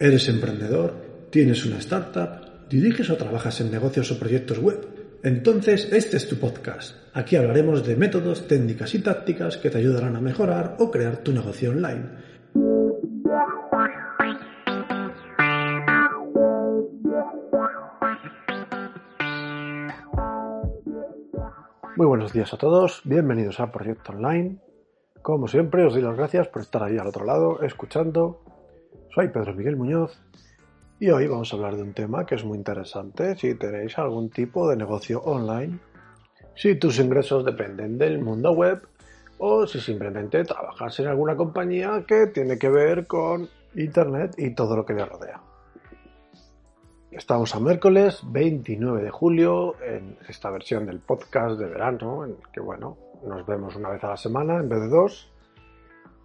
¿Eres emprendedor? ¿Tienes una startup? ¿Diriges o trabajas en negocios o proyectos web? Entonces, este es tu podcast. Aquí hablaremos de métodos, técnicas y tácticas que te ayudarán a mejorar o crear tu negocio online. Muy buenos días a todos, bienvenidos a Proyecto Online. Como siempre, os doy las gracias por estar ahí al otro lado, escuchando soy Pedro Miguel Muñoz y hoy vamos a hablar de un tema que es muy interesante si tenéis algún tipo de negocio online, si tus ingresos dependen del mundo web o si simplemente trabajas en alguna compañía que tiene que ver con Internet y todo lo que le rodea. Estamos a miércoles 29 de julio en esta versión del podcast de verano, en que bueno, nos vemos una vez a la semana en vez de dos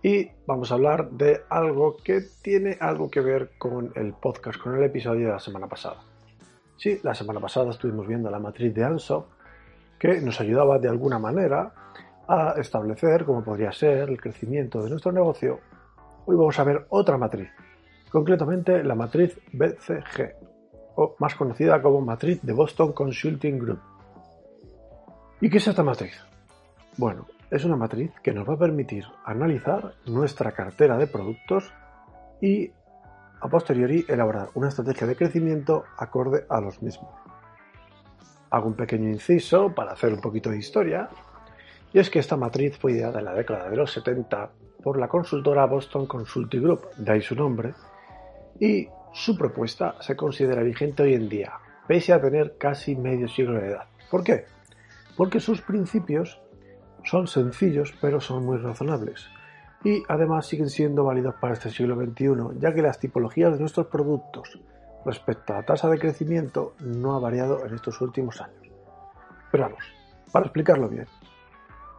y vamos a hablar de algo que tiene algo que ver con el podcast, con el episodio de la semana pasada. Sí, la semana pasada estuvimos viendo la matriz de Anso que nos ayudaba de alguna manera a establecer cómo podría ser el crecimiento de nuestro negocio. Hoy vamos a ver otra matriz, concretamente la matriz BCG, o más conocida como matriz de Boston Consulting Group. ¿Y qué es esta matriz? Bueno, es una matriz que nos va a permitir analizar nuestra cartera de productos y a posteriori elaborar una estrategia de crecimiento acorde a los mismos. Hago un pequeño inciso para hacer un poquito de historia, y es que esta matriz fue ideada en la década de los 70 por la consultora Boston Consulting Group, de ahí su nombre, y su propuesta se considera vigente hoy en día, pese a tener casi medio siglo de edad. ¿Por qué? Porque sus principios son sencillos pero son muy razonables y además siguen siendo válidos para este siglo XXI, ya que las tipologías de nuestros productos respecto a la tasa de crecimiento no ha variado en estos últimos años. Pero vamos, para explicarlo bien,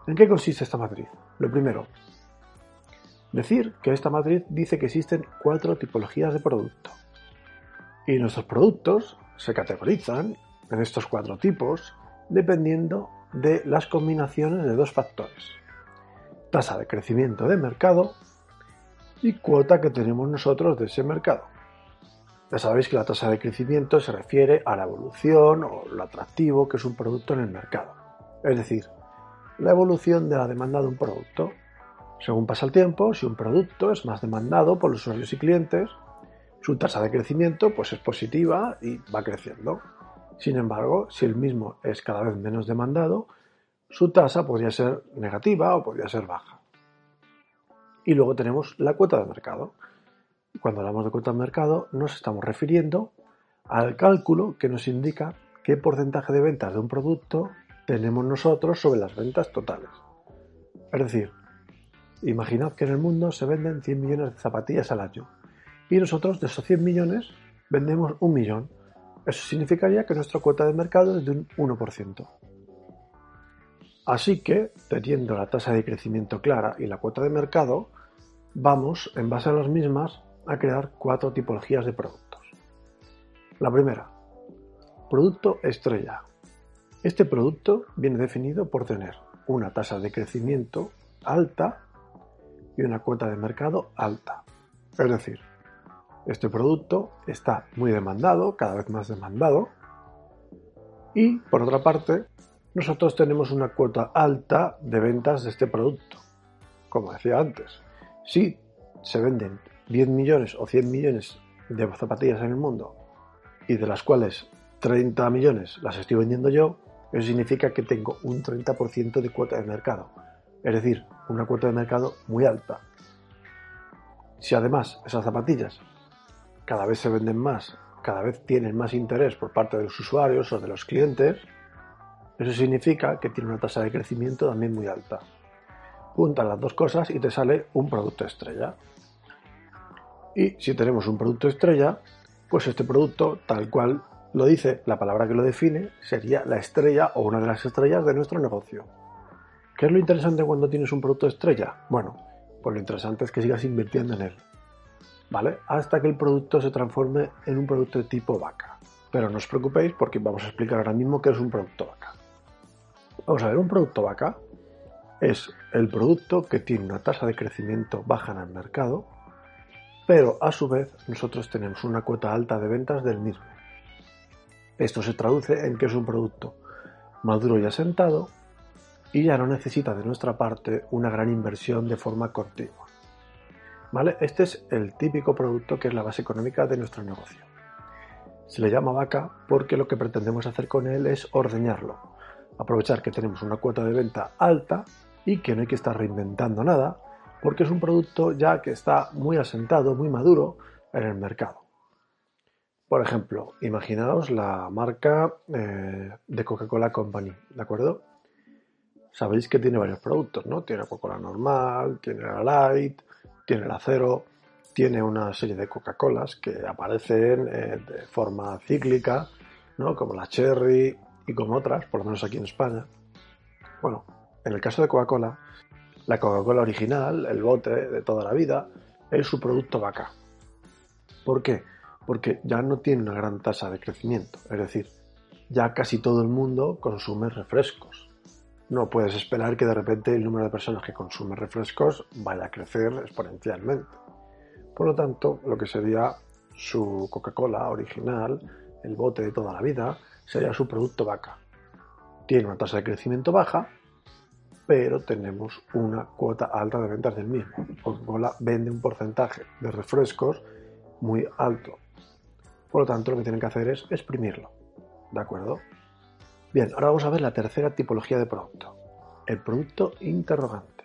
¿en qué consiste esta matriz? Lo primero, decir que esta matriz dice que existen cuatro tipologías de producto y nuestros productos se categorizan en estos cuatro tipos dependiendo de las combinaciones de dos factores. Tasa de crecimiento de mercado y cuota que tenemos nosotros de ese mercado. Ya sabéis que la tasa de crecimiento se refiere a la evolución o lo atractivo que es un producto en el mercado. Es decir, la evolución de la demanda de un producto. Según pasa el tiempo, si un producto es más demandado por los usuarios y clientes, su tasa de crecimiento pues es positiva y va creciendo. Sin embargo, si el mismo es cada vez menos demandado, su tasa podría ser negativa o podría ser baja. Y luego tenemos la cuota de mercado. Cuando hablamos de cuota de mercado nos estamos refiriendo al cálculo que nos indica qué porcentaje de ventas de un producto tenemos nosotros sobre las ventas totales. Es decir, imaginad que en el mundo se venden 100 millones de zapatillas al año y nosotros de esos 100 millones vendemos un millón. Eso significaría que nuestra cuota de mercado es de un 1%. Así que, teniendo la tasa de crecimiento clara y la cuota de mercado, vamos, en base a las mismas, a crear cuatro tipologías de productos. La primera, producto estrella. Este producto viene definido por tener una tasa de crecimiento alta y una cuota de mercado alta. Es decir, este producto está muy demandado, cada vez más demandado, y por otra parte, nosotros tenemos una cuota alta de ventas de este producto. Como decía antes, si se venden 10 millones o 100 millones de zapatillas en el mundo y de las cuales 30 millones las estoy vendiendo yo, eso significa que tengo un 30% de cuota de mercado. Es decir, una cuota de mercado muy alta. Si además esas zapatillas cada vez se venden más, cada vez tienen más interés por parte de los usuarios o de los clientes, eso significa que tiene una tasa de crecimiento también muy alta. Juntas las dos cosas y te sale un producto estrella. Y si tenemos un producto estrella, pues este producto, tal cual lo dice, la palabra que lo define, sería la estrella o una de las estrellas de nuestro negocio. ¿Qué es lo interesante cuando tienes un producto estrella? Bueno, pues lo interesante es que sigas invirtiendo en él, Hasta que el producto se transforme en un producto de tipo vaca. Pero no os preocupéis porque vamos a explicar ahora mismo qué es un producto vaca. Vamos a ver, un producto vaca es el producto que tiene una tasa de crecimiento baja en el mercado, pero a su vez nosotros tenemos una cuota alta de ventas del mismo. Esto se traduce en que es un producto maduro y asentado y ya no necesita de nuestra parte una gran inversión de forma continua. Este es el típico producto que es la base económica de nuestro negocio. Se le llama vaca porque lo que pretendemos hacer con él es ordeñarlo, aprovechar que tenemos una cuota de venta alta y que no hay que estar reinventando nada, porque es un producto ya que está muy asentado, muy maduro en el mercado. Por ejemplo, imaginaos la marca eh, de Coca-Cola Company, ¿de acuerdo? sabéis que tiene varios productos, ¿no? Tiene Coca-Cola normal, tiene la Light, tiene la Cero, tiene una serie de Coca-Colas que aparecen eh, de forma cíclica, ¿no? Como la Cherry y como otras, por lo menos aquí en España. Bueno, en el caso de Coca-Cola, la Coca-Cola original, el bote de toda la vida, es su producto vaca. ¿Por qué? Porque ya no tiene una gran tasa de crecimiento, es decir, ya casi todo el mundo consume refrescos no puedes esperar que de repente el número de personas que consumen refrescos vaya a crecer exponencialmente. Por lo tanto, lo que sería su Coca-Cola original, el bote de toda la vida, sería su producto vaca. Tiene una tasa de crecimiento baja, pero tenemos una cuota alta de ventas del mismo. Coca-Cola vende un porcentaje de refrescos muy alto. Por lo tanto, lo que tienen que hacer es exprimirlo. ¿De acuerdo? Bien, ahora vamos a ver la tercera tipología de producto, el producto interrogante.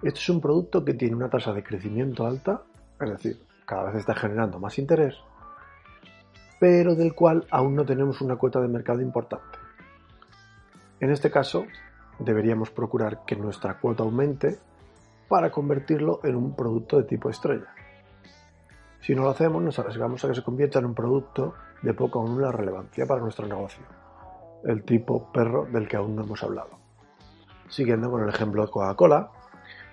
Este es un producto que tiene una tasa de crecimiento alta, es decir, cada vez está generando más interés, pero del cual aún no tenemos una cuota de mercado importante. En este caso, deberíamos procurar que nuestra cuota aumente para convertirlo en un producto de tipo estrella. Si no lo hacemos, nos arriesgamos a que se convierta en un producto de poca o nula relevancia para nuestro negocio el tipo perro del que aún no hemos hablado. Siguiendo con el ejemplo de Coca-Cola,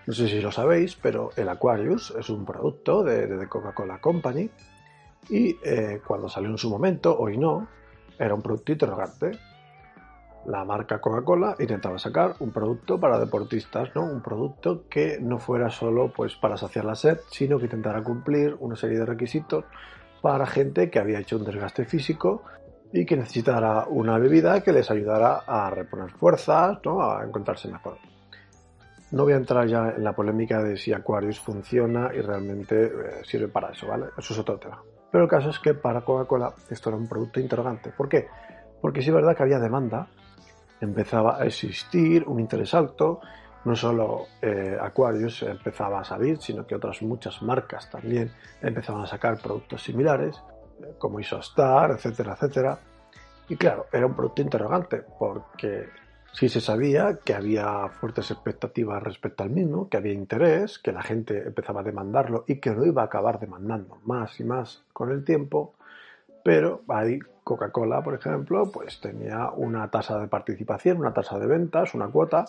no sé si lo sabéis, pero el Aquarius es un producto de, Coca-Cola Company y eh, cuando salió en su momento, hoy no, era un producto interrogante. La marca Coca-Cola intentaba sacar un producto para deportistas, ¿no? Un producto que no fuera solo pues, para saciar la sed, sino que intentara cumplir una serie de requisitos para gente que había hecho un desgaste físico y que necesitara una bebida que les ayudara a reponer fuerzas, ¿no? a encontrarse mejor. No voy a entrar ya en la polémica de si Aquarius funciona y realmente eh, sirve para eso, ¿vale? Eso es otro tema. Pero el caso es que para Coca-Cola esto era un producto interrogante. ¿Por qué? Porque sí es verdad que había demanda, empezaba a existir un interés alto, no solo eh, Aquarius empezaba a salir, sino que otras muchas marcas también empezaban a sacar productos similares como Isostar, etcétera, etcétera. Y claro, era un producto interrogante, porque sí se sabía que había fuertes expectativas respecto al mismo, que había interés, que la gente empezaba a demandarlo y que lo iba a acabar demandando más y más con el tiempo, pero ahí Coca-Cola, por ejemplo, pues tenía una tasa de participación, una tasa de ventas, una cuota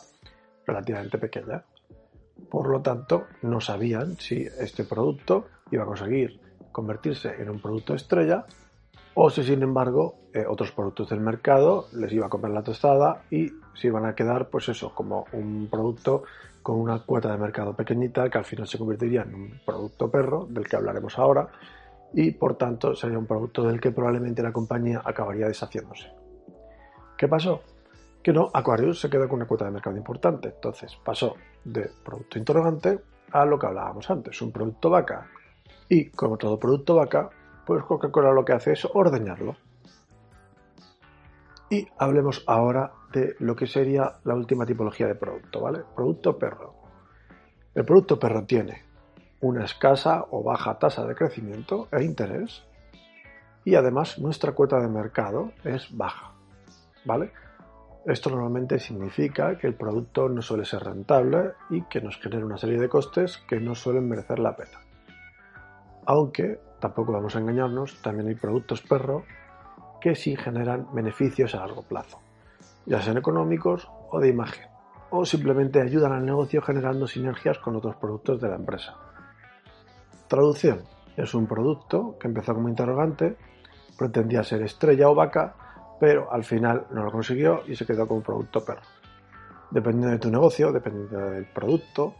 relativamente pequeña. Por lo tanto, no sabían si este producto iba a conseguir convertirse en un producto estrella o si sin embargo eh, otros productos del mercado les iba a comer la tostada y se iban a quedar pues eso como un producto con una cuota de mercado pequeñita que al final se convertiría en un producto perro del que hablaremos ahora y por tanto sería un producto del que probablemente la compañía acabaría deshaciéndose. ¿Qué pasó? Que no, Aquarius se quedó con una cuota de mercado importante, entonces pasó de producto interrogante a lo que hablábamos antes, un producto vaca y como todo producto vaca, pues Coca-Cola lo que hace es ordeñarlo. Y hablemos ahora de lo que sería la última tipología de producto, ¿vale? Producto perro. El producto perro tiene una escasa o baja tasa de crecimiento e interés y además nuestra cuota de mercado es baja, ¿vale? Esto normalmente significa que el producto no suele ser rentable y que nos genera una serie de costes que no suelen merecer la pena. Aunque, tampoco vamos a engañarnos, también hay productos perro que sí generan beneficios a largo plazo, ya sean económicos o de imagen, o simplemente ayudan al negocio generando sinergias con otros productos de la empresa. Traducción. Es un producto que empezó como interrogante, pretendía ser estrella o vaca, pero al final no lo consiguió y se quedó como producto perro. Dependiendo de tu negocio, dependiendo del producto,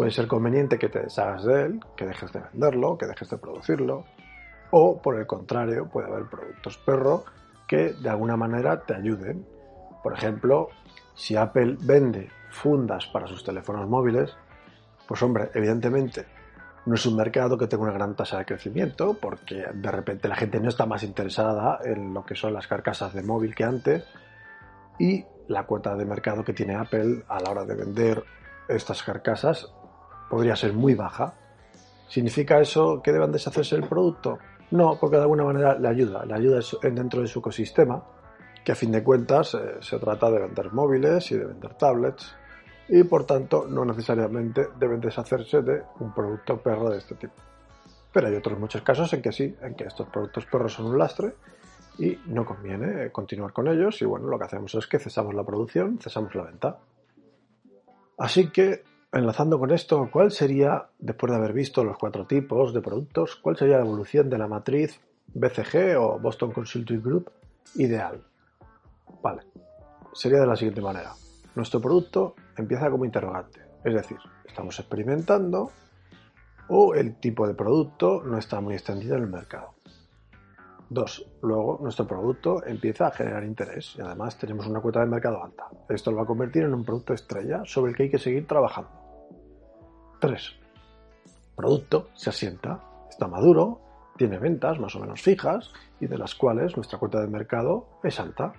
puede ser conveniente que te deshagas de él, que dejes de venderlo, que dejes de producirlo, o por el contrario, puede haber productos perro que de alguna manera te ayuden. Por ejemplo, si Apple vende fundas para sus teléfonos móviles, pues hombre, evidentemente no es un mercado que tenga una gran tasa de crecimiento, porque de repente la gente no está más interesada en lo que son las carcasas de móvil que antes, y la cuota de mercado que tiene Apple a la hora de vender estas carcasas podría ser muy baja. ¿Significa eso que deban deshacerse del producto? No, porque de alguna manera le ayuda, le ayuda dentro de su ecosistema, que a fin de cuentas eh, se trata de vender móviles y de vender tablets, y por tanto no necesariamente deben deshacerse de un producto perro de este tipo. Pero hay otros muchos casos en que sí, en que estos productos perros son un lastre y no conviene eh, continuar con ellos y bueno, lo que hacemos es que cesamos la producción, cesamos la venta. Así que Enlazando con esto, ¿cuál sería, después de haber visto los cuatro tipos de productos, cuál sería la evolución de la matriz BCG o Boston Consulting Group ideal? Vale, sería de la siguiente manera. Nuestro producto empieza como interrogante, es decir, estamos experimentando o el tipo de producto no está muy extendido en el mercado. Dos, luego nuestro producto empieza a generar interés y además tenemos una cuota de mercado alta. Esto lo va a convertir en un producto estrella sobre el que hay que seguir trabajando. 3. Producto se asienta, está maduro, tiene ventas más o menos fijas y de las cuales nuestra cuota de mercado es alta.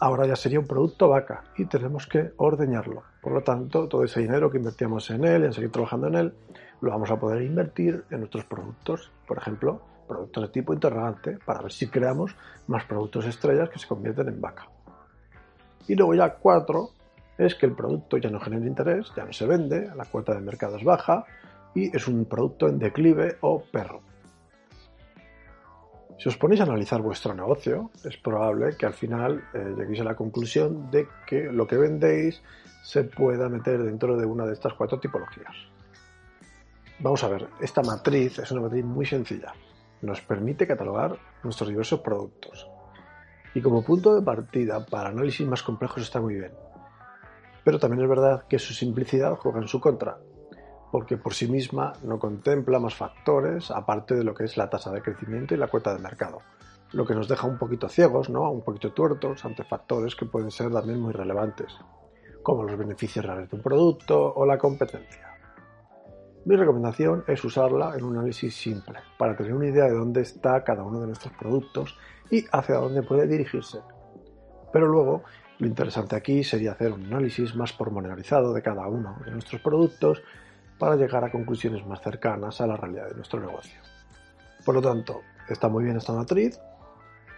Ahora ya sería un producto vaca y tenemos que ordeñarlo. Por lo tanto, todo ese dinero que invertíamos en él y en seguir trabajando en él, lo vamos a poder invertir en nuestros productos. Por ejemplo, productos de tipo interrogante para ver si creamos más productos estrellas que se convierten en vaca. Y luego ya cuatro, es que el producto ya no genera interés, ya no se vende, la cuota de mercado es baja y es un producto en declive o perro. Si os ponéis a analizar vuestro negocio, es probable que al final eh, lleguéis a la conclusión de que lo que vendéis se pueda meter dentro de una de estas cuatro tipologías. Vamos a ver, esta matriz es una matriz muy sencilla. Nos permite catalogar nuestros diversos productos. Y como punto de partida para análisis más complejos está muy bien pero también es verdad que su simplicidad juega en su contra, porque por sí misma no contempla más factores aparte de lo que es la tasa de crecimiento y la cuota de mercado, lo que nos deja un poquito ciegos, ¿no? un poquito tuertos ante factores que pueden ser también muy relevantes, como los beneficios reales de un producto o la competencia. Mi recomendación es usarla en un análisis simple, para tener una idea de dónde está cada uno de nuestros productos y hacia dónde puede dirigirse. Pero luego lo interesante aquí sería hacer un análisis más pormenorizado de cada uno de nuestros productos para llegar a conclusiones más cercanas a la realidad de nuestro negocio. Por lo tanto, está muy bien esta matriz,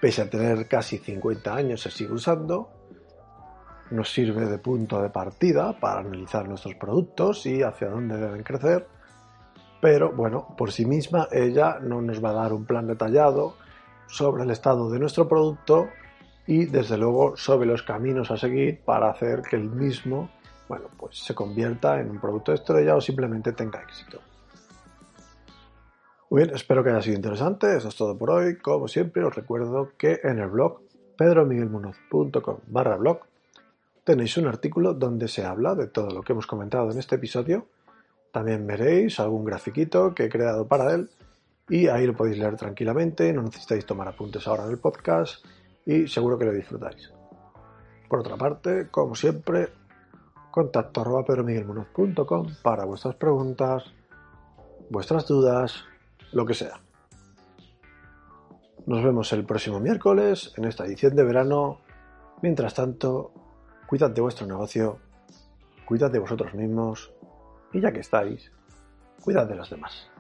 pese a tener casi 50 años se sigue usando, nos sirve de punto de partida para analizar nuestros productos y hacia dónde deben crecer, pero bueno, por sí misma ella no nos va a dar un plan detallado sobre el estado de nuestro producto y desde luego sobre los caminos a seguir para hacer que el mismo bueno, pues se convierta en un producto estrella o simplemente tenga éxito. Muy bien, espero que haya sido interesante. Eso es todo por hoy. Como siempre, os recuerdo que en el blog pedromiguelmunoz.com barra blog tenéis un artículo donde se habla de todo lo que hemos comentado en este episodio. También veréis algún grafiquito que he creado para él y ahí lo podéis leer tranquilamente. No necesitáis tomar apuntes ahora en el podcast y seguro que lo disfrutáis. Por otra parte, como siempre, contacto arroba pedromiguelmunoz.com para vuestras preguntas, vuestras dudas, lo que sea. Nos vemos el próximo miércoles en esta edición de verano. Mientras tanto, cuidad de vuestro negocio, cuidad de vosotros mismos y ya que estáis, cuidad de los demás.